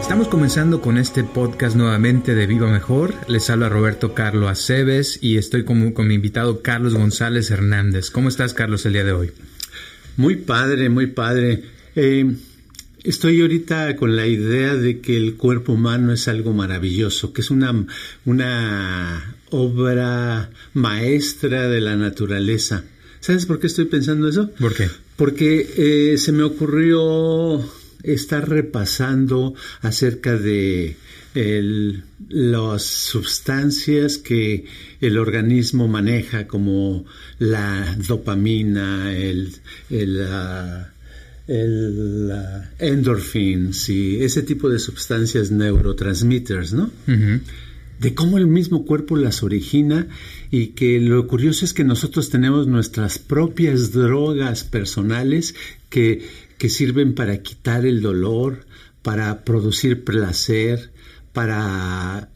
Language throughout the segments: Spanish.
Estamos comenzando con este podcast nuevamente de Viva Mejor. Les habla Roberto Carlos Aceves y estoy con, con mi invitado Carlos González Hernández. ¿Cómo estás, Carlos, el día de hoy? Muy padre, muy padre. Eh, Estoy ahorita con la idea de que el cuerpo humano es algo maravilloso, que es una, una obra maestra de la naturaleza. ¿Sabes por qué estoy pensando eso? ¿Por qué? Porque eh, se me ocurrió estar repasando acerca de las sustancias que el organismo maneja, como la dopamina, el, el el endorphins y ese tipo de sustancias neurotransmitters, ¿no? De cómo el mismo cuerpo las origina y que lo curioso es que nosotros tenemos nuestras propias drogas personales que, que sirven para quitar el dolor, para producir placer, para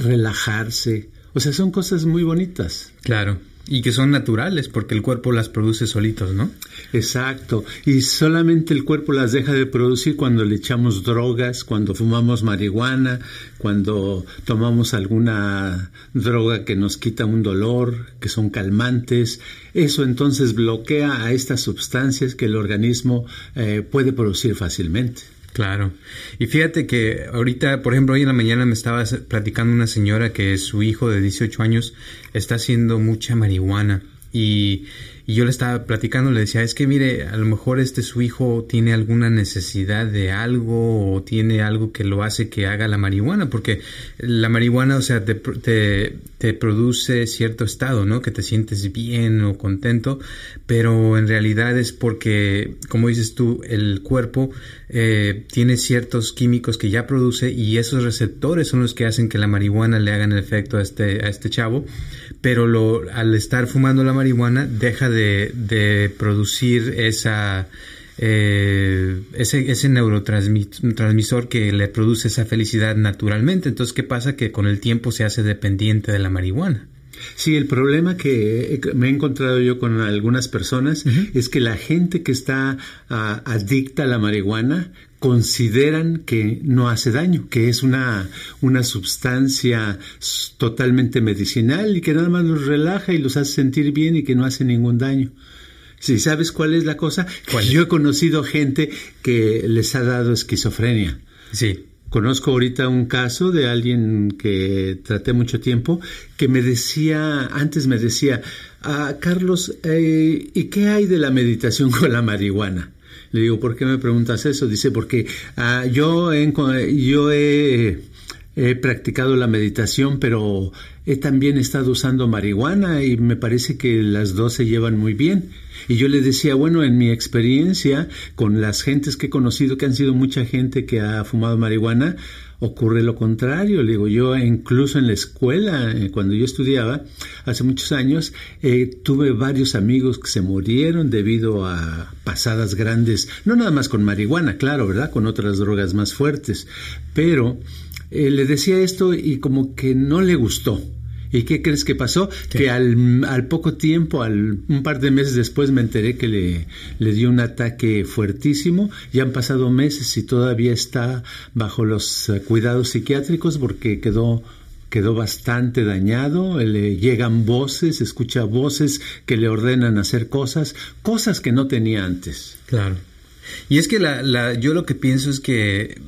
relajarse. O sea, son cosas muy bonitas. Claro. Y que son naturales porque el cuerpo las produce solitos, ¿no? Exacto. Y solamente el cuerpo las deja de producir cuando le echamos drogas, cuando fumamos marihuana, cuando tomamos alguna droga que nos quita un dolor, que son calmantes. Eso entonces bloquea a estas sustancias que el organismo eh, puede producir fácilmente. Claro. Y fíjate que ahorita, por ejemplo, hoy en la mañana me estaba platicando una señora que su hijo de 18 años está haciendo mucha marihuana y y yo le estaba platicando, le decía, es que mire, a lo mejor este su hijo tiene alguna necesidad de algo o tiene algo que lo hace que haga la marihuana, porque la marihuana, o sea, te, te, produce cierto estado, ¿no? Que te sientes bien o contento, pero en realidad es porque, como dices tú, el cuerpo eh, tiene ciertos químicos que ya produce y esos receptores son los que hacen que la marihuana le hagan el efecto a este, a este chavo, pero lo, al estar fumando la marihuana deja de de, producir esa, eh, ese, ese neurotransmisor que le produce esa felicidad naturalmente. Entonces, ¿qué pasa? Que con el tiempo se hace dependiente de la marihuana. Sí, el problema que me he encontrado yo con algunas personas es que la gente que está ah, adicta a la marihuana consideran que no hace daño, que es una, una sustancia totalmente medicinal y que nada más los relaja y los hace sentir bien y que no hace ningún daño. Si sabes cuál es la cosa, yo he conocido gente que les ha dado esquizofrenia. Sí. Conozco ahorita un caso de alguien que traté mucho tiempo que me decía, antes me decía, ah, Carlos, eh, ¿y qué hay de la meditación con la marihuana? Le digo, ¿por qué me preguntas eso? Dice, porque ah, yo, yo he, he practicado la meditación, pero he también estado usando marihuana y me parece que las dos se llevan muy bien. Y yo le decía, bueno, en mi experiencia con las gentes que he conocido, que han sido mucha gente que ha fumado marihuana, ocurre lo contrario. Le digo, yo incluso en la escuela, eh, cuando yo estudiaba, hace muchos años, eh, tuve varios amigos que se murieron debido a pasadas grandes, no nada más con marihuana, claro, ¿verdad? Con otras drogas más fuertes. Pero eh, le decía esto y como que no le gustó. ¿Y qué crees que pasó? Que al, al, poco tiempo, al, un par de meses después, me enteré que le, le dio un ataque fuertísimo. Ya han pasado meses y todavía está bajo los cuidados psiquiátricos porque quedó quedó bastante dañado, le llegan voces, escucha voces que le ordenan hacer cosas, cosas que no tenía antes. Claro. Y es que la, la, yo lo que pienso es que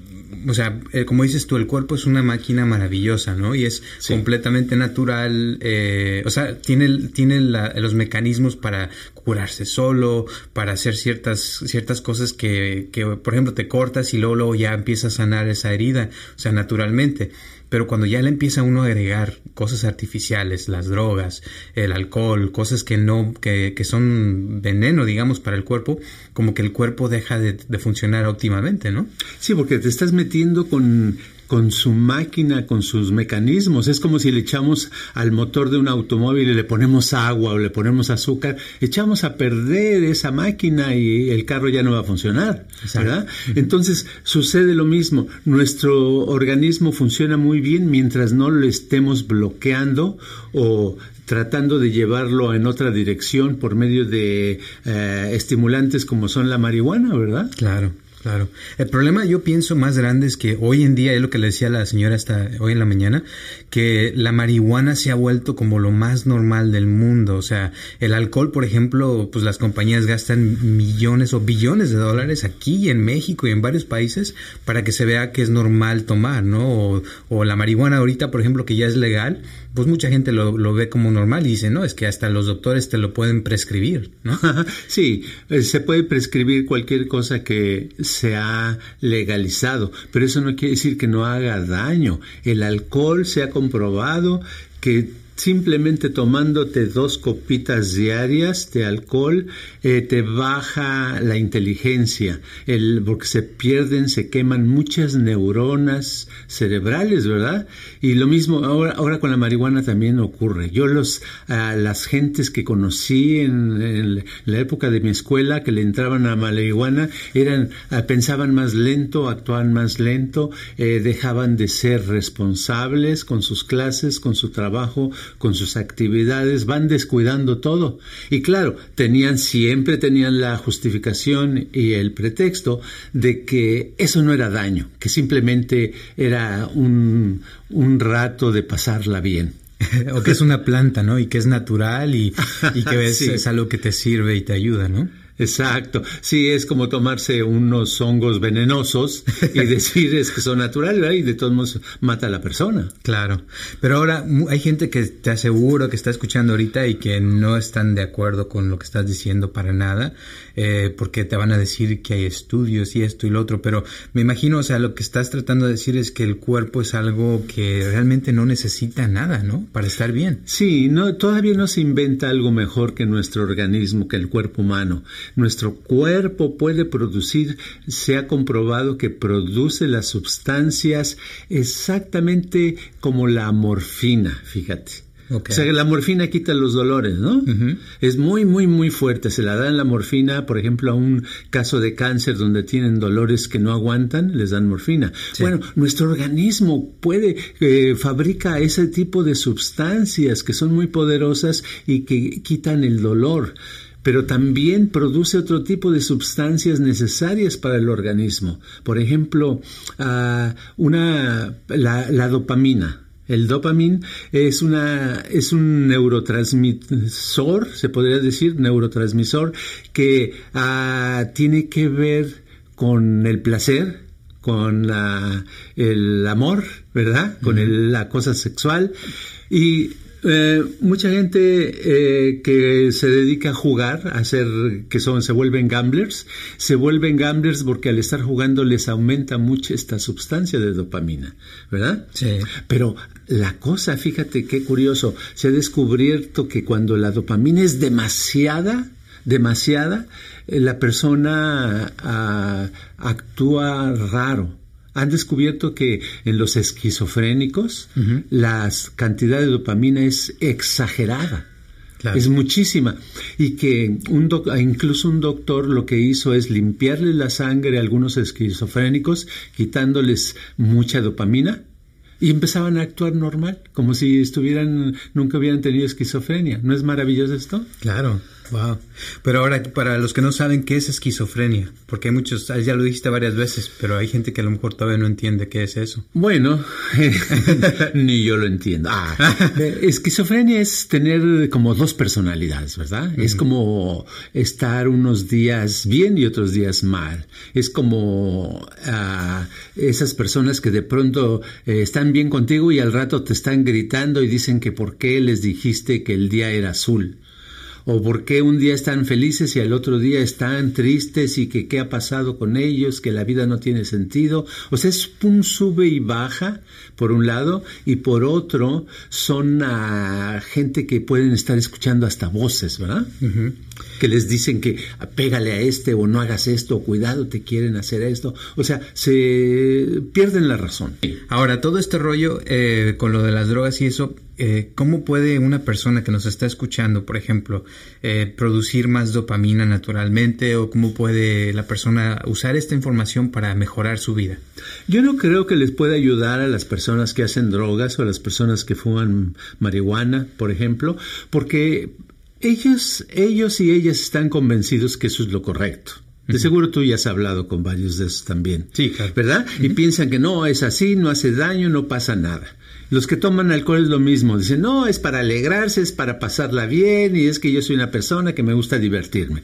o sea, eh, como dices tú, el cuerpo es una máquina maravillosa, ¿no? Y es completamente natural, eh, o sea, tiene, tiene los mecanismos para curarse solo, para hacer ciertas, ciertas cosas que, que, por ejemplo, te cortas y luego, luego ya empieza a sanar esa herida, o sea, naturalmente. Pero cuando ya le empieza uno a agregar cosas artificiales, las drogas, el alcohol, cosas que no, que, que son veneno, digamos, para el cuerpo, como que el cuerpo deja de, de funcionar óptimamente, ¿no? Sí, porque te estás metiendo con con su máquina, con sus mecanismos. Es como si le echamos al motor de un automóvil y le ponemos agua o le ponemos azúcar, echamos a perder esa máquina y el carro ya no va a funcionar, ¿verdad? Entonces sucede lo mismo. Nuestro organismo funciona muy bien mientras no lo estemos bloqueando o tratando de llevarlo en otra dirección por medio de eh, estimulantes como son la marihuana, ¿verdad? Claro. Claro. El problema yo pienso más grande es que hoy en día, es lo que le decía la señora hasta hoy en la mañana, que la marihuana se ha vuelto como lo más normal del mundo. O sea, el alcohol, por ejemplo, pues las compañías gastan millones o billones de dólares aquí en México y en varios países para que se vea que es normal tomar, ¿no? O, o la marihuana ahorita, por ejemplo, que ya es legal, pues mucha gente lo, lo, ve como normal y dice, no, es que hasta los doctores te lo pueden prescribir, ¿no? sí, eh, se puede prescribir cualquier cosa que se ha legalizado, pero eso no quiere decir que no haga daño. El alcohol se ha comprobado que simplemente tomándote dos copitas diarias de alcohol eh, te baja la inteligencia, el, porque se pierden, se queman muchas neuronas cerebrales, ¿verdad? Y lo mismo ahora, ahora con la marihuana también ocurre. Yo los, a las gentes que conocí en, la época de mi escuela que le entraban a marihuana eran, pensaban más lento, actuaban más lento, eh, dejaban de ser responsables con sus clases, con su trabajo, con sus actividades, van descuidando todo. Y claro, tenían siempre tenían la justificación y el pretexto de que eso no era daño, que simplemente era un, un rato de pasarla bien. o que es una planta, ¿no? Y que es natural y, y que es, es algo que te sirve y te ayuda, ¿no? Exacto. Sí, es como tomarse unos hongos venenosos y decir es que son naturales y de todos modos mata a la persona. Claro. Pero ahora hay gente que te aseguro que está escuchando ahorita y que no están de acuerdo con lo que estás diciendo para nada, eh, porque te van a decir que hay estudios y esto y lo otro. Pero me imagino, o sea, lo que estás tratando de decir es que el cuerpo es algo que realmente no necesita nada, ¿no? Para estar bien. Sí, no, todavía no se inventa algo mejor que nuestro organismo, que el cuerpo humano. Nuestro cuerpo puede producir, se ha comprobado que produce las sustancias exactamente como la morfina, fíjate. O sea que la morfina quita los dolores, ¿no? Es muy, muy, muy fuerte. Se la dan la morfina, por ejemplo, a un caso de cáncer donde tienen dolores que no aguantan, les dan morfina. Bueno, nuestro organismo puede, eh, fabrica ese tipo de sustancias que son muy poderosas y que quitan el dolor pero también produce otro tipo de sustancias necesarias para el organismo. Por ejemplo, uh, una, la, la, dopamina. El dopamina es, una, es un neurotransmisor, se podría decir, neurotransmisor, que uh, tiene que ver con el placer, con el amor, ¿verdad? Con el, la cosa sexual. Y eh, mucha gente eh, que se dedica a jugar, a hacer, que son, se vuelven gamblers, se vuelven gamblers porque al estar jugando les aumenta mucho esta sustancia de dopamina, ¿verdad? Sí. Pero la cosa, fíjate qué curioso, se ha descubierto que cuando la dopamina es demasiada, demasiada, eh, la persona ah, actúa raro han descubierto que en los esquizofrénicos la cantidad de dopamina es exagerada. Es muchísima. Y que un incluso un doctor lo que hizo es limpiarle la sangre a algunos esquizofrénicos, quitándoles mucha dopamina, y empezaban a actuar normal, como si estuvieran, nunca hubieran tenido esquizofrenia. ¿No es maravilloso esto? Claro. Wow. Pero ahora, para los que no saben qué es esquizofrenia, porque hay muchos, ah, ya lo dijiste varias veces, pero hay gente que a lo mejor todavía no entiende qué es eso. Bueno, ni yo lo entiendo. Ah, eh, esquizofrenia es tener como dos personalidades, ¿verdad? Es como estar unos días bien y otros días mal. Es como uh, esas personas que de pronto eh, están bien contigo y al rato te están gritando y dicen que por qué les dijiste que el día era azul o por qué un día están felices y al otro día están tristes y que qué ha pasado con ellos, que la vida no tiene sentido. O sea, es un sube y baja, por un lado, y por otro son a gente que pueden estar escuchando hasta voces, ¿verdad? Que les dicen que pégale a este o no hagas esto, o cuidado, te quieren hacer esto. O sea, se pierden la razón. Ahora, todo este rollo eh, con lo de las drogas y eso, eh, ¿cómo puede una persona que nos está escuchando, por ejemplo, eh, producir más dopamina naturalmente o cómo puede la persona usar esta información para mejorar su vida? Yo no creo que les pueda ayudar a las personas que hacen drogas o a las personas que fuman marihuana, por ejemplo, porque ellos, ellos y ellas están convencidos que eso es lo correcto. De seguro tú ya has hablado con varios de esos también. Sí, claro. ¿Verdad? Y piensan que no, es así, no hace daño, no pasa nada. Los que toman alcohol es lo mismo. Dicen, no, es para alegrarse, es para pasarla bien y es que yo soy una persona que me gusta divertirme.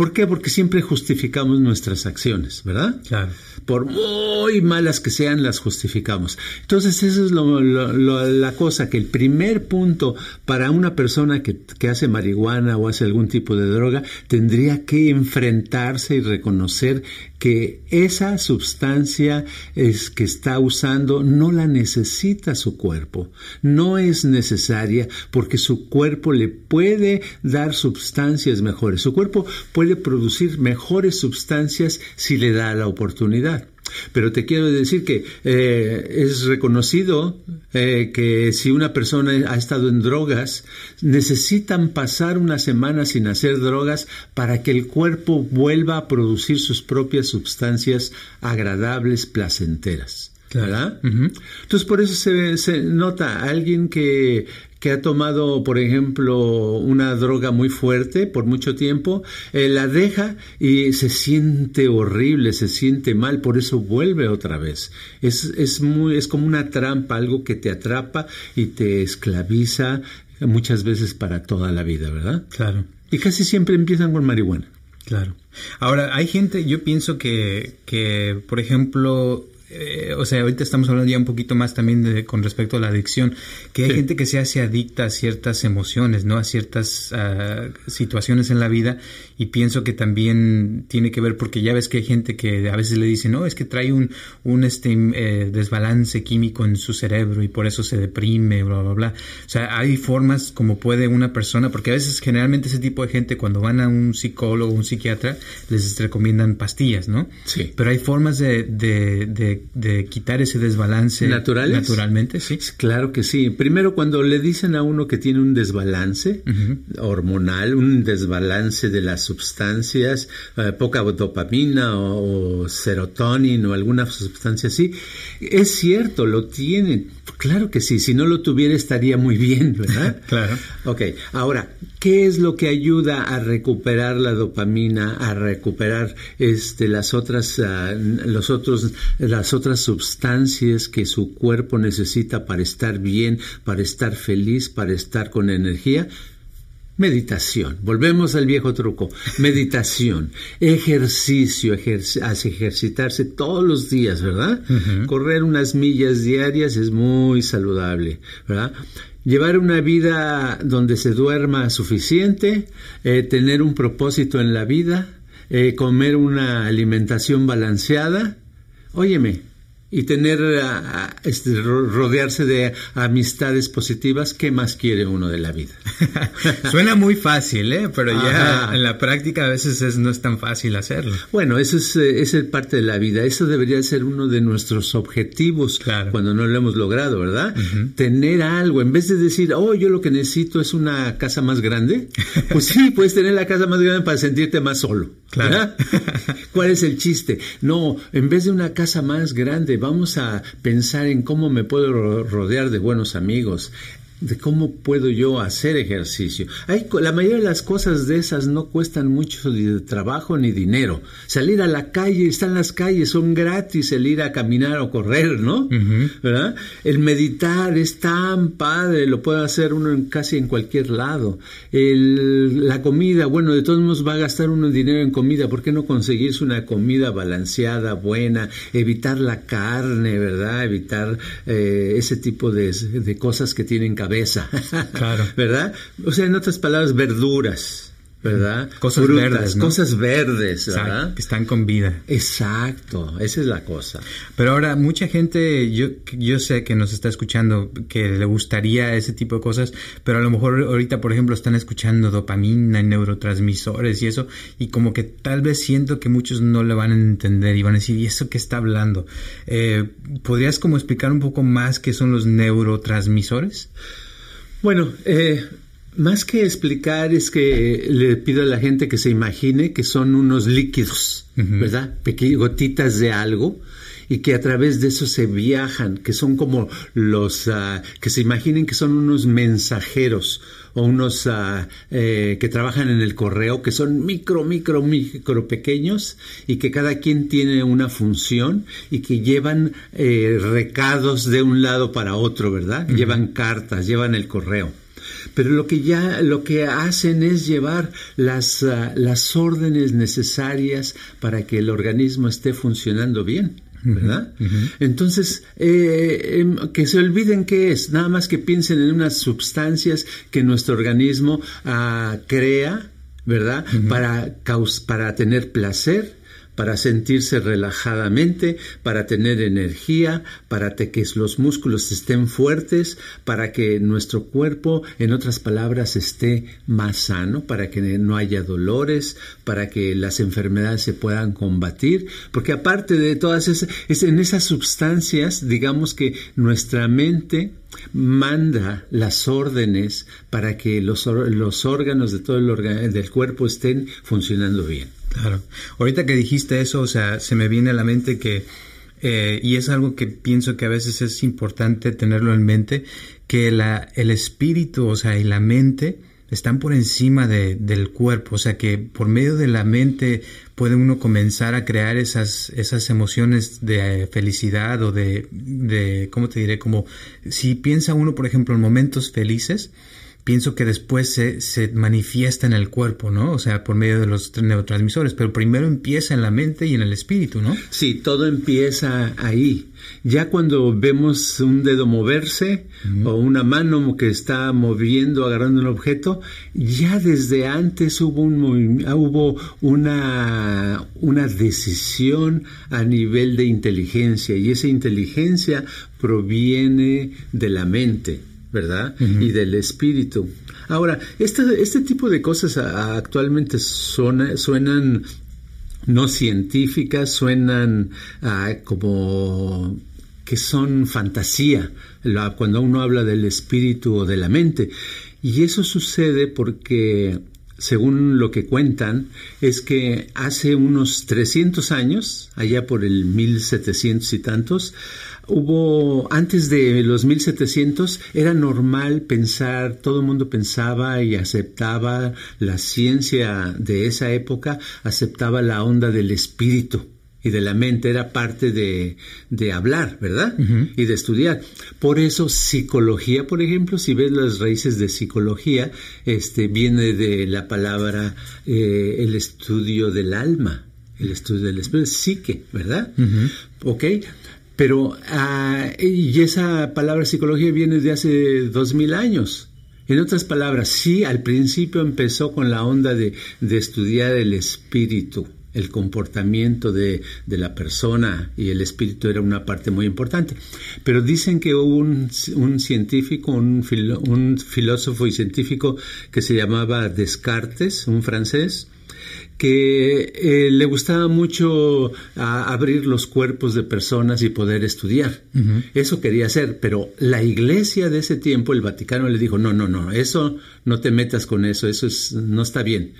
¿Por qué? Porque siempre justificamos nuestras acciones, ¿verdad? Claro. Por muy malas que sean, las justificamos. Entonces, esa es la cosa, que el primer punto para una persona que, que hace marihuana o hace algún tipo de droga, tendría que enfrentarse y reconocer que esa sustancia es que está usando no la necesita su cuerpo, no es necesaria porque su cuerpo le puede dar sustancias mejores, su cuerpo puede producir mejores sustancias si le da la oportunidad. Pero te quiero decir que eh, es reconocido eh, que si una persona ha estado en drogas, necesitan pasar una semana sin hacer drogas para que el cuerpo vuelva a producir sus propias sustancias agradables, placenteras. ¿verdad? Entonces por eso se, se nota alguien que que ha tomado, por ejemplo, una droga muy fuerte por mucho tiempo, eh, la deja y se siente horrible, se siente mal, por eso vuelve otra vez. Es, es, muy, es como una trampa, algo que te atrapa y te esclaviza muchas veces para toda la vida, ¿verdad? Claro. Y casi siempre empiezan con marihuana. Claro. Ahora, hay gente, yo pienso que, que por ejemplo, eh, o sea, ahorita estamos hablando ya un poquito más también de, con respecto a la adicción, que hay gente que se hace adicta a ciertas emociones, ¿no? A ciertas uh, situaciones en la vida y pienso que también tiene que ver porque ya ves que hay gente que a veces le dice, no, es que trae un, un este, eh, desbalance químico en su cerebro y por eso se deprime, bla, bla, bla. O sea, hay formas como puede una persona, porque a veces generalmente ese tipo de gente cuando van a un psicólogo o un psiquiatra les recomiendan pastillas, ¿no? Sí. Pero hay formas de, de, de de, quitar ese desbalance ¿Naturales? naturalmente, sí. Claro que sí. Primero, cuando le dicen a uno que tiene un desbalance uh -huh. hormonal, un desbalance de las sustancias, eh, poca dopamina o, o serotonina o alguna sustancia así, es cierto, lo tiene. Claro que sí, si no lo tuviera estaría muy bien, ¿verdad? claro. Ok, ahora, ¿qué es lo que ayuda a recuperar la dopamina, a recuperar este, las otras, uh, los otros, las otras sustancias que su cuerpo necesita para estar bien, para estar feliz, para estar con energía? Meditación. Volvemos al viejo truco. Meditación. Ejercicio. Ejerc ejercitarse todos los días, ¿verdad? Uh -huh. Correr unas millas diarias es muy saludable, ¿verdad? Llevar una vida donde se duerma suficiente, eh, tener un propósito en la vida, eh, comer una alimentación balanceada. Óyeme, y tener este, rodearse de amistades positivas, ¿qué más quiere uno de la vida? Suena muy fácil, ¿eh? pero ya Ajá. en la práctica a veces es, no es tan fácil hacerlo. Bueno, eso es, eh, parte de la vida. Eso debería ser uno de nuestros objetivos claro. cuando no lo hemos logrado, ¿verdad? Uh -huh. Tener algo, en vez de decir, oh, yo lo que necesito es una casa más grande, pues sí, puedes tener la casa más grande para sentirte más solo. Claro. ¿Cuál es el chiste? No, en vez de una casa más grande, vamos a pensar en cómo me puedo rodear de buenos amigos, de cómo puedo yo hacer ejercicio. Hay, la mayoría de las cosas de esas no cuestan mucho de trabajo ni dinero. Salir a la calle, están las calles, son gratis el ir a caminar o correr, ¿no? Uh -huh. ¿verdad? El meditar es tan padre, lo puede hacer uno en, casi en cualquier lado. El, la comida, bueno, de todos modos va a gastar uno dinero en comida, ¿por qué no conseguirse una comida balanceada, buena? Evitar la carne, ¿verdad? Evitar eh, ese tipo de, de cosas que tienen calorías cabeza. Claro. ¿Verdad? O sea, en otras palabras, verduras. ¿Verdad? Cosas verdes, ¿no? Cosas verdes, Exacto, ¿verdad? que están con vida. Exacto, esa es la cosa. Pero ahora, mucha gente, yo, yo sé que nos está escuchando, que le gustaría ese tipo de cosas, pero a lo mejor ahorita, por ejemplo, están escuchando dopamina y neurotransmisores y eso, y como que tal vez siento que muchos no le van a entender y van a decir, ¿y eso qué está hablando? Eh, ¿Podrías como explicar un poco más qué son los neurotransmisores? Bueno, eh, más que explicar es que le pido a la gente que se imagine que son unos líquidos, ¿verdad? Pequeñas gotitas de algo y que a través de eso se viajan, que son como los, uh, que se imaginen que son unos mensajeros o unos uh, eh, que trabajan en el correo, que son micro, micro, micro pequeños y que cada quien tiene una función y que llevan eh, recados de un lado para otro, ¿verdad? Uh -huh. Llevan cartas, llevan el correo pero lo que ya lo que hacen es llevar las, uh, las órdenes necesarias para que el organismo esté funcionando bien. ¿verdad? Uh -huh. Entonces, eh, que se olviden qué es, nada más que piensen en unas sustancias que nuestro organismo uh, crea, ¿verdad? Uh -huh. para, para tener placer, para sentirse relajadamente, para tener energía, para que los músculos estén fuertes, para que nuestro cuerpo, en otras palabras, esté más sano, para que no haya dolores, para que las enfermedades se puedan combatir, porque aparte de todas esas, es en esas sustancias, digamos que nuestra mente manda las órdenes para que los, los órganos de todo el del cuerpo estén funcionando bien. Claro. Ahorita que dijiste eso, o sea, se me viene a la mente que, eh, y es algo que pienso que a veces es importante tenerlo en mente, que la, el espíritu, o sea, y la mente están por encima de, del cuerpo, o sea, que por medio de la mente puede uno comenzar a crear esas, esas emociones de felicidad o de, de, ¿cómo te diré? Como si piensa uno, por ejemplo, en momentos felices, pienso que después se, se, manifiesta en el cuerpo, ¿no? O sea, por medio de los neurotransmisores, pero primero empieza en la mente y en el espíritu, ¿no? Sí, todo empieza ahí. Ya cuando vemos un dedo moverse uh -huh. o una mano que está moviendo, agarrando un objeto, ya desde antes hubo, un, hubo una, una decisión a nivel de inteligencia y esa inteligencia proviene de la mente. ¿Verdad? Uh -huh. Y del espíritu. Ahora, este, este tipo de cosas a, actualmente suena, suenan no científicas, suenan a, como que son fantasía, la, cuando uno habla del espíritu o de la mente. Y eso sucede porque según lo que cuentan, es que hace unos 300 años, allá por el 1700 y tantos, hubo, antes de los 1700, era normal pensar, todo el mundo pensaba y aceptaba la ciencia de esa época, aceptaba la onda del espíritu y de la mente era parte de, de hablar, ¿verdad? Uh -huh. Y de estudiar. Por eso psicología, por ejemplo, si ves las raíces de psicología, este viene de la palabra eh, el estudio del alma, el estudio del espíritu, psique, ¿verdad? Uh -huh. ¿Ok? Pero, uh, y esa palabra psicología viene de hace dos mil años. En otras palabras, sí, al principio empezó con la onda de, estudiar el espíritu, el comportamiento de, la persona y el espíritu era una parte muy importante. Pero dicen que hubo un, científico, un, un, filósofo y científico que se llamaba Descartes, un francés, que eh, le gustaba mucho a, abrir los cuerpos de personas y poder estudiar. Uh -huh. Eso quería hacer, pero la iglesia de ese tiempo, el Vaticano, le dijo, no, no, no, eso no te metas con eso, eso es, no está bien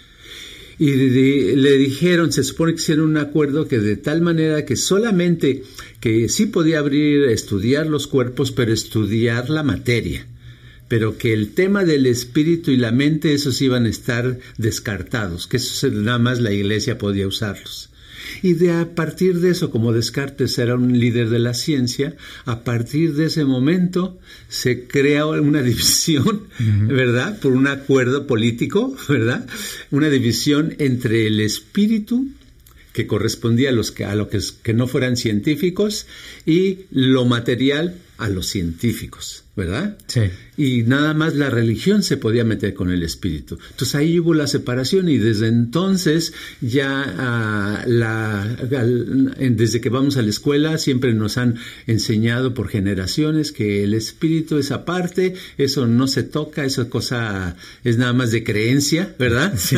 y de, le dijeron, se supone que hicieron un acuerdo que de tal manera que solamente que sí podía abrir, estudiar los cuerpos, pero estudiar la materia, pero que el tema del espíritu y la mente, esos iban a estar descartados, que eso nada más la iglesia podía usarlos. Y de a partir de eso, como Descartes era un líder de la ciencia, a partir de ese momento se crea una división, uh -huh. ¿verdad? Por un acuerdo político, ¿verdad? Una división entre el espíritu que correspondía a los que a lo que, que no fueran científicos y lo material a los científicos, ¿verdad? Sí. Y nada más la religión se podía meter con el espíritu. Entonces ahí hubo la separación y desde entonces ya ah, la, desde que vamos a la escuela siempre nos han enseñado por generaciones que el espíritu es aparte, eso no se toca, esa cosa es nada más de creencia, ¿verdad? Sí.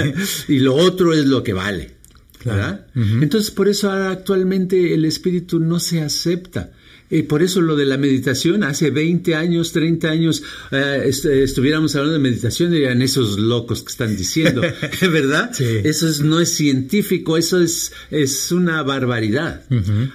y lo otro es lo que vale. ¿verdad? Entonces, por eso actualmente el espíritu no se acepta. Y por eso lo de la meditación, hace 20 años, 30 años, eh, estuviéramos hablando de meditación, dirían esos locos que están diciendo, ¿verdad? Sí. Eso es, no es científico, eso es, es una barbaridad.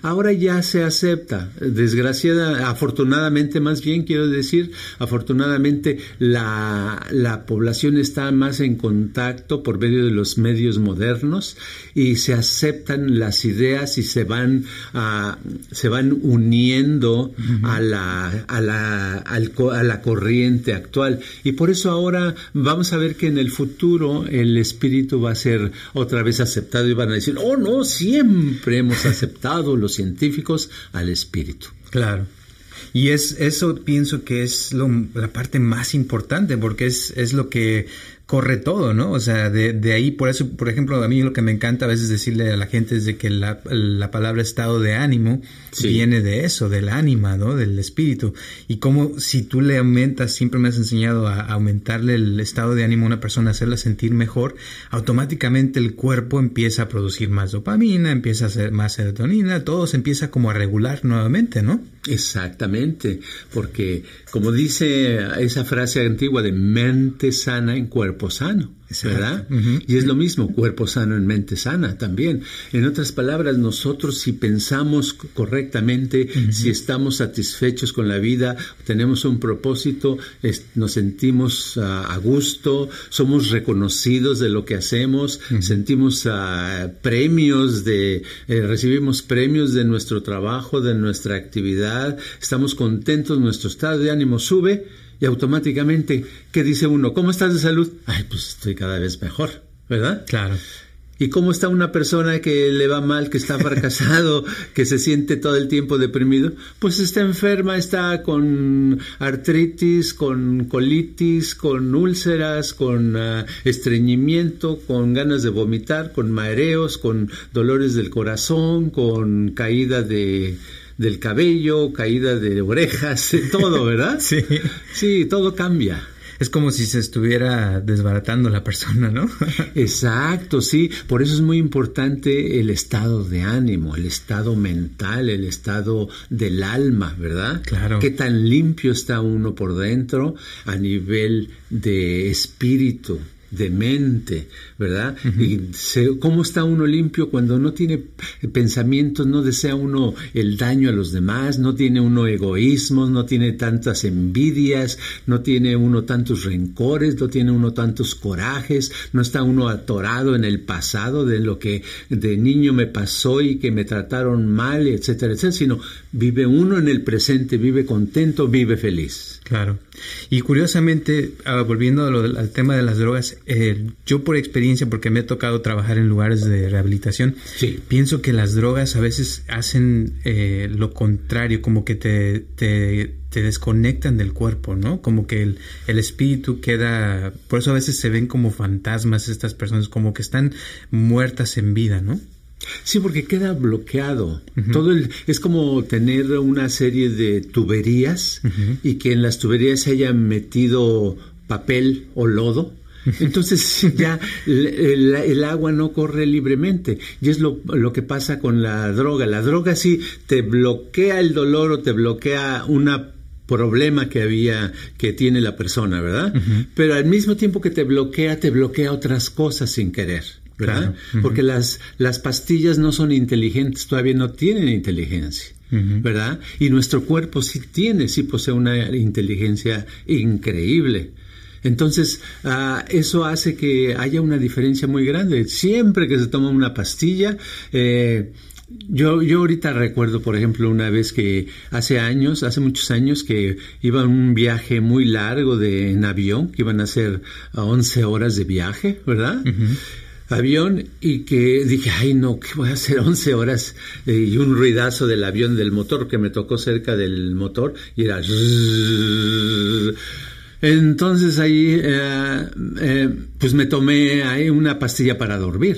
Ahora ya se acepta, desgraciada, afortunadamente más bien quiero decir, afortunadamente la, la población está más en contacto por medio de los medios modernos y se aceptan las ideas y se van, a, se van uniendo a, la, a, la, a la corriente actual. Y por eso ahora vamos a ver que en el futuro el espíritu va a ser otra vez aceptado y van a decir, oh no, siempre hemos aceptado los científicos al espíritu. Claro. Y es eso pienso que es lo, la parte más importante porque es, es lo que corre todo, ¿no? O sea, de, de, ahí, por eso, por ejemplo, a mí lo que me encanta a veces decirle a la gente es de que la, la palabra estado de ánimo sí. viene de eso, del ánima, ¿no? Del espíritu. Y como si tú le aumentas, siempre me has enseñado a, aumentarle el estado de ánimo a una persona, hacerla sentir mejor, automáticamente el cuerpo empieza a producir más dopamina, empieza a hacer más serotonina, todo se empieza como a regular nuevamente, ¿no? Exactamente, porque como dice esa frase antigua de mente sana en cuerpo sano, ¿verdad? Uh -huh. Y es lo mismo, cuerpo sano en mente sana también. En otras palabras, nosotros si pensamos correctamente, uh -huh. si estamos satisfechos con la vida, tenemos un propósito, es, nos sentimos uh, a gusto, somos reconocidos de lo que hacemos, -huh. sentimos ah, premios de, eh, recibimos premios de nuestro trabajo, de nuestra actividad, estamos contentos, nuestro estado de ánimo sube, y automáticamente, ¿qué dice uno? ¿Cómo estás de salud? Ay, pues estoy cada vez mejor, ¿verdad? Claro. ¿Y cómo está una persona que le va mal, que está fracasado, que se siente todo el tiempo deprimido? Pues está enferma, está con artritis, con colitis, con úlceras, con uh, estreñimiento, con ganas de vomitar, con mareos, con dolores del corazón, con caída de del cabello, caída de orejas, todo, ¿verdad? sí. Sí, todo cambia. Es como si se estuviera desbaratando la persona, ¿no? Exacto, sí. Por eso es muy importante el estado de ánimo, el estado mental, el estado del alma, ¿verdad? Claro. Qué tan limpio está uno por dentro a nivel de espíritu de mente, ¿verdad? Uh -huh. Y se, cómo está uno limpio cuando no tiene pensamientos, no desea uno el daño a los demás, no tiene uno egoísmos, no tiene tantas envidias, no tiene uno tantos rencores, no tiene uno tantos corajes, no está uno atorado en el pasado de lo que de niño me pasó y que me trataron mal, etcétera, etcétera, sino vive uno en el presente, vive contento, vive feliz. Claro. Y curiosamente, uh, volviendo al tema de las drogas, eh, yo por experiencia, porque me ha tocado trabajar en lugares de rehabilitación, sí. pienso que las drogas a veces hacen eh, lo contrario, como que te, te, te, desconectan del cuerpo, ¿no? Como que el, el, espíritu queda, por eso a veces se ven como fantasmas estas personas, como que están muertas en vida, ¿no? Sí, porque queda bloqueado. Uh -huh. Todo el, es como tener una serie de tuberías uh -huh. y que en las tuberías se haya metido papel o lodo. Entonces ya el, el, el, agua no corre libremente. Y es lo, lo, que pasa con la droga. La droga sí te bloquea el dolor o te bloquea una problema que había que tiene la persona, ¿verdad? Uh -huh. Pero al mismo tiempo que te bloquea, te bloquea otras cosas sin querer. ¿verdad? Claro. Uh -huh. Porque las, las pastillas no son inteligentes, todavía no tienen inteligencia. ¿Verdad? Y nuestro cuerpo sí tiene, sí posee una inteligencia increíble. Entonces, uh, eso hace que haya una diferencia muy grande. Siempre que se toma una pastilla, eh, yo, yo ahorita recuerdo, por ejemplo, una vez que hace años, hace muchos años, que iba a un viaje muy largo de, en avión, que iban a ser 11 horas de viaje, ¿verdad? Uh -huh avión y que dije, ay no, ¿qué voy a hacer 11 horas? Eh, y un ruidazo del avión, del motor, que me tocó cerca del motor y era... Entonces ahí, eh, eh, pues me tomé ahí una pastilla para dormir.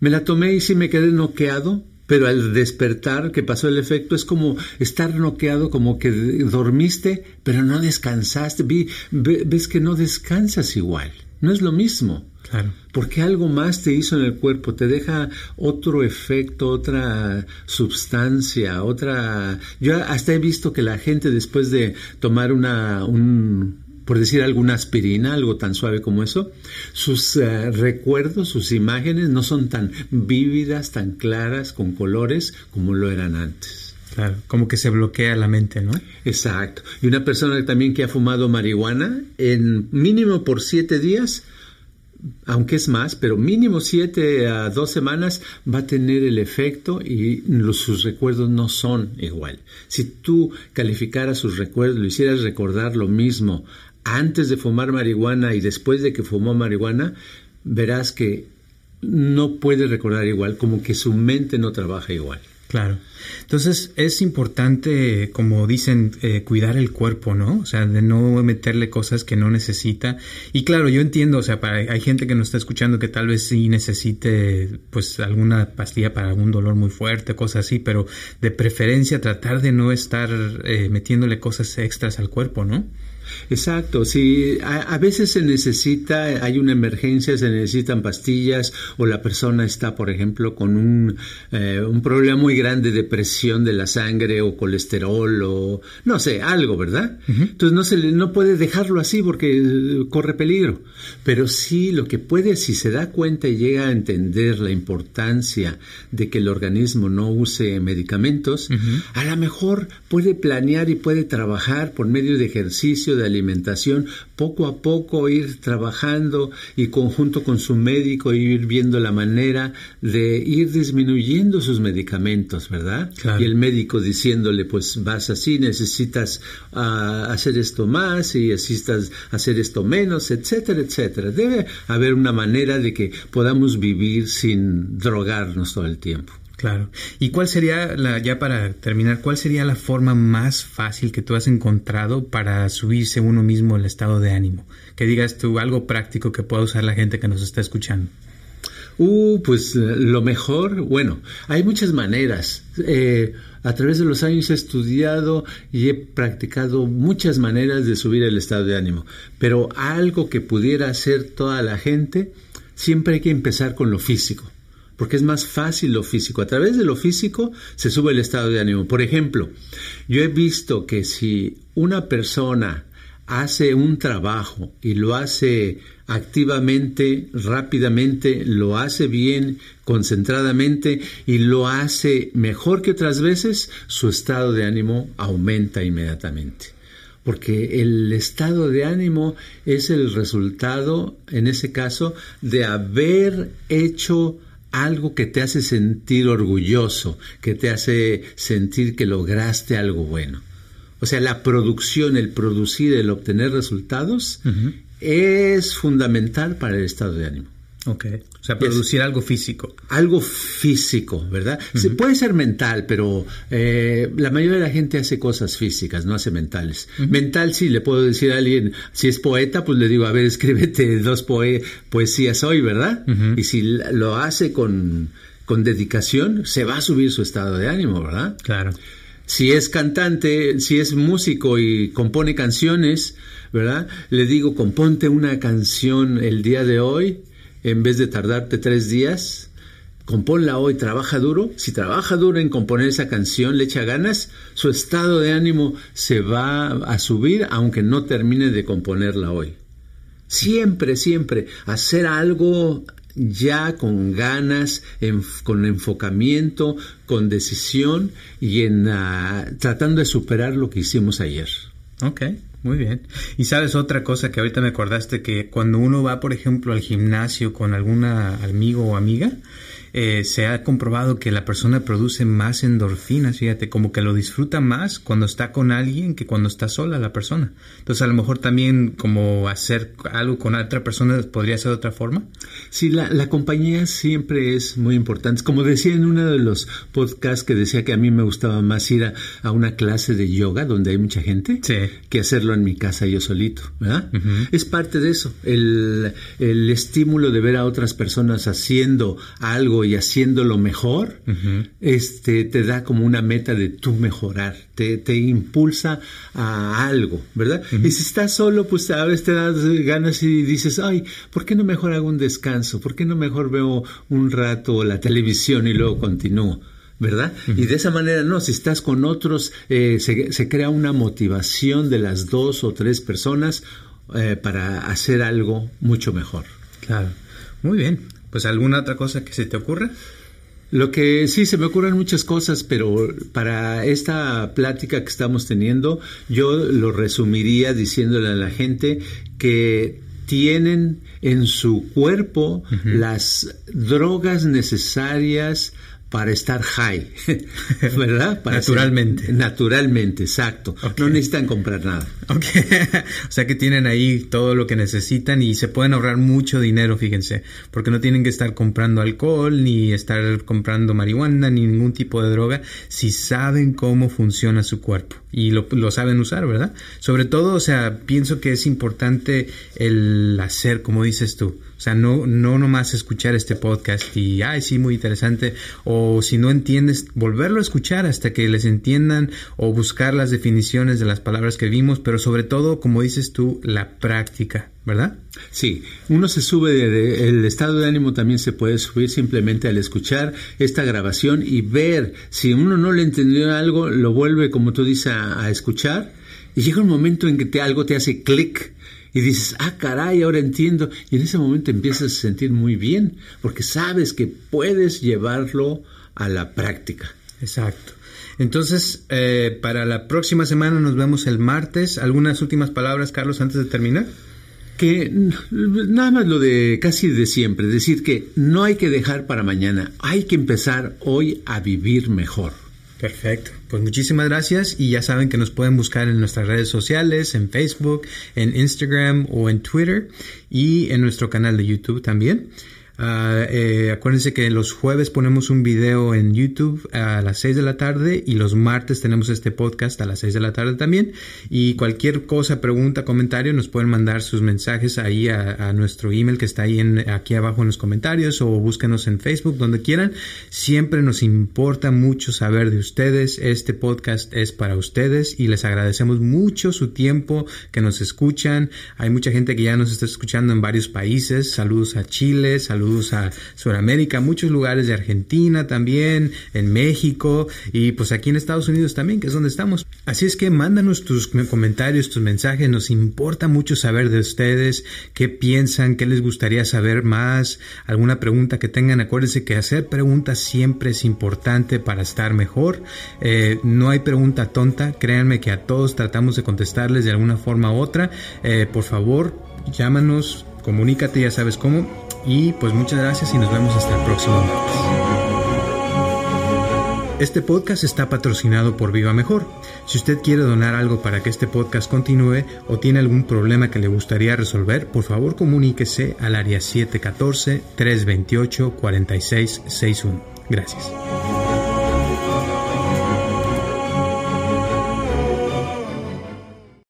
Me la tomé y sí me quedé noqueado, pero al despertar, que pasó el efecto, es como estar noqueado, como que dormiste, pero no descansaste. ves que no descansas igual. No es lo mismo. Claro. Porque algo más te hizo en el cuerpo, te deja otro efecto, otra sustancia, otra... Yo hasta he visto que la gente después de tomar una, un, por decir alguna aspirina, algo tan suave como eso, sus eh, recuerdos, sus imágenes no son tan vívidas, tan claras, con colores como lo eran antes. Claro, como que se bloquea la mente, ¿no? Exacto. Y una persona también que ha fumado marihuana, en mínimo por siete días, aunque es más, pero mínimo siete a dos semanas va a tener el efecto y sus recuerdos no son igual. Si tú calificaras sus recuerdos, lo hicieras recordar lo mismo antes de fumar marihuana y después de que fumó marihuana, verás que no puede recordar igual, como que su mente no trabaja igual. Claro. Entonces es importante, como dicen, eh, cuidar el cuerpo, ¿no? O sea, de no meterle cosas que no necesita. Y claro, yo entiendo, o sea, para, hay gente que nos está escuchando que tal vez sí necesite, pues, alguna pastilla para algún dolor muy fuerte, cosas así, pero de preferencia tratar de no estar eh, metiéndole cosas extras al cuerpo, ¿no? Exacto, sí, a, veces se necesita, hay una emergencia, se necesitan pastillas o la persona está, por ejemplo, con un, eh, un problema muy grande de presión de la sangre o colesterol o no sé, algo, ¿verdad? Entonces no, se le, no puede dejarlo así porque eh, corre peligro, pero sí lo que puede, si se da cuenta y llega a entender la importancia de que el organismo no use medicamentos, a lo mejor puede planear y puede trabajar por medio de ejercicio, de alimentación, poco a poco ir trabajando y conjunto con su médico ir viendo la manera de ir disminuyendo sus medicamentos, ¿verdad? Y el médico diciéndole, pues vas así, necesitas ah, hacer esto más y necesitas hacer esto menos, etcétera, etcétera. Debe haber una manera de que podamos vivir sin drogarnos todo el tiempo. Claro. ¿Y cuál sería, ya para terminar, cuál sería la forma más fácil que tú has encontrado para subirse uno mismo el estado de ánimo? Que digas tú algo práctico que pueda usar la gente que nos está escuchando. Uh, pues eh, lo mejor, bueno, hay muchas maneras. Eh, a través de los años he estudiado y he practicado muchas maneras de subir el estado de ánimo, pero algo que pudiera hacer toda la gente, siempre hay que empezar con lo físico porque es más fácil lo físico. A través de lo físico se sube el estado de ánimo. Por ejemplo, yo he visto que si una persona hace un trabajo y lo hace activamente, rápidamente, lo hace bien, concentradamente y lo hace mejor que otras veces, su estado de ánimo aumenta inmediatamente. Porque el estado de ánimo es el resultado, en ese caso, de haber hecho algo que te hace sentir orgulloso, que te hace sentir que lograste algo bueno. O sea, la producción, el producir, el obtener resultados es fundamental para el estado de ánimo. Ok. O sea, producir algo físico. Algo físico, ¿verdad? puede ser mental, pero eh, la mayoría de la gente hace cosas físicas, no hace mentales. Mental sí, le puedo decir a alguien, si es poeta, pues le digo, a ver, escríbete dos poesías hoy, ¿verdad? Y si lo hace con, con dedicación, se va a subir su estado de ánimo, ¿verdad? Claro. Si es cantante, si es músico y compone canciones, ¿verdad? Le digo, componte una canción el día de hoy en vez de tardarte tres días, componla hoy, trabaja duro. Si trabaja duro en componer esa canción, le echa ganas, su estado de ánimo se va a subir aunque no termine de componerla hoy. Siempre, siempre, hacer algo ya con ganas, con enfocamiento, con decisión y en ah, tratando de superar lo que hicimos ayer. Ok. Muy bien. Y sabes otra cosa que ahorita me acordaste que cuando uno va, por ejemplo, al gimnasio con alguna amigo o amiga, eh, se ha comprobado que la persona produce más endorfinas, fíjate, como que lo disfruta más cuando está con alguien que cuando está sola la persona. Entonces a lo mejor también como hacer algo con otra persona podría ser de otra forma. Sí, la, la compañía siempre es muy importante. Como decía en uno de los podcasts que decía que a mí me gustaba más ir a, a una clase de yoga donde hay mucha gente que hacerlo en mi casa yo solito, ¿verdad? Es parte de eso, el, el estímulo de ver a otras personas haciendo algo y haciéndolo mejor, este, te da como una meta de tú mejorar, te, te impulsa a algo, ¿verdad? Y si estás solo, pues a veces te das ganas y dices, ay, ¿por qué no mejor hago un descanso? ¿Por qué no mejor veo un rato la televisión y luego continúo? ¿verdad? Y de esa manera, no, si estás con otros, eh, se, se, crea una motivación de las dos o tres personas eh, para hacer algo mucho mejor. Claro. Muy bien. Pues alguna otra cosa que se te ocurra. Lo que sí, se me ocurren muchas cosas, pero para esta plática que estamos teniendo, yo lo resumiría diciéndole a la gente que tienen en su cuerpo uh -huh. las drogas necesarias para estar high, ¿verdad? Para naturalmente. Ser, naturalmente, exacto. Okay. No necesitan comprar nada. Okay. o sea que tienen ahí todo lo que necesitan y se pueden ahorrar mucho dinero, fíjense, porque no tienen que estar comprando alcohol, ni estar comprando marihuana, ni ningún tipo de droga, si saben cómo funciona su cuerpo y lo, lo saben usar, ¿verdad? Sobre todo, o sea, pienso que es importante el hacer, como dices tú. O sea, no, no nomás escuchar este podcast y, ay, sí, muy interesante. O si no entiendes, volverlo a escuchar hasta que les entiendan o buscar las definiciones de las palabras que vimos, pero sobre todo, como dices tú, la práctica, ¿verdad? Sí, uno se sube, de, el estado de ánimo también se puede subir simplemente al escuchar esta grabación y ver si uno no le entendió algo, lo vuelve, como tú dices, a, a escuchar y llega un momento en que te, algo te hace clic y dices, ah, caray, ahora entiendo. Y en ese momento empiezas a sentir muy bien, porque sabes que puedes llevarlo a la práctica. Exacto. Entonces, eh, para la próxima semana nos vemos el martes. ¿Algunas últimas palabras, Carlos, antes de terminar? Que nada más lo de casi de siempre, decir que no hay que dejar para mañana, hay que empezar hoy a vivir mejor. Perfecto. Pues muchísimas gracias y ya saben que nos pueden buscar en nuestras redes sociales, en Facebook, en Instagram o en Twitter y en nuestro canal de YouTube también. Uh, eh, acuérdense que los jueves ponemos un video en YouTube a las 6 de la tarde y los martes tenemos este podcast a las 6 de la tarde también. Y cualquier cosa, pregunta, comentario, nos pueden mandar sus mensajes ahí a, a nuestro email que está ahí en, aquí abajo en los comentarios o búsquenos en Facebook, donde quieran. Siempre nos importa mucho saber de ustedes. Este podcast es para ustedes y les agradecemos mucho su tiempo que nos escuchan. Hay mucha gente que ya nos está escuchando en varios países. Saludos a Chile, saludos saludos a Sudamérica, muchos lugares de Argentina también, en México y pues aquí en Estados Unidos también, que es donde estamos. Así es que mándanos tus comentarios, tus mensajes, nos importa mucho saber de ustedes, qué piensan, qué les gustaría saber más, alguna pregunta que tengan. Acuérdense que hacer preguntas siempre es importante para estar mejor. Eh, no hay pregunta tonta, créanme que a todos tratamos de contestarles de alguna forma u otra. Eh, por favor, llámanos, comunícate, ya sabes cómo. Y pues muchas gracias y nos vemos hasta el próximo martes. Este podcast está patrocinado por Viva Mejor. Si usted quiere donar algo para que este podcast continúe o tiene algún problema que le gustaría resolver, por favor comuníquese al área 714-328-4661. Gracias.